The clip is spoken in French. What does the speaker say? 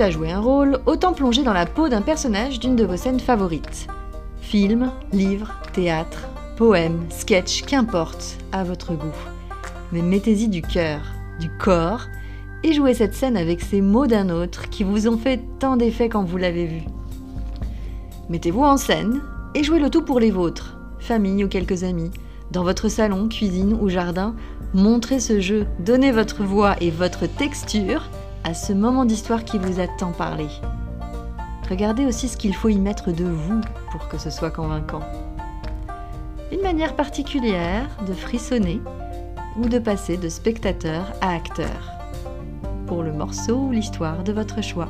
à jouer un rôle, autant plonger dans la peau d'un personnage d'une de vos scènes favorites. Film, livre, théâtre, poème, sketch, qu'importe, à votre goût. Mais mettez-y du cœur, du corps, et jouez cette scène avec ces mots d'un autre qui vous ont fait tant d'effets quand vous l'avez vu. Mettez-vous en scène et jouez le tout pour les vôtres, famille ou quelques amis. Dans votre salon, cuisine ou jardin, montrez ce jeu, donnez votre voix et votre texture à ce moment d'histoire qui vous a tant parlé. Regardez aussi ce qu'il faut y mettre de vous pour que ce soit convaincant. Une manière particulière de frissonner ou de passer de spectateur à acteur pour le morceau ou l'histoire de votre choix.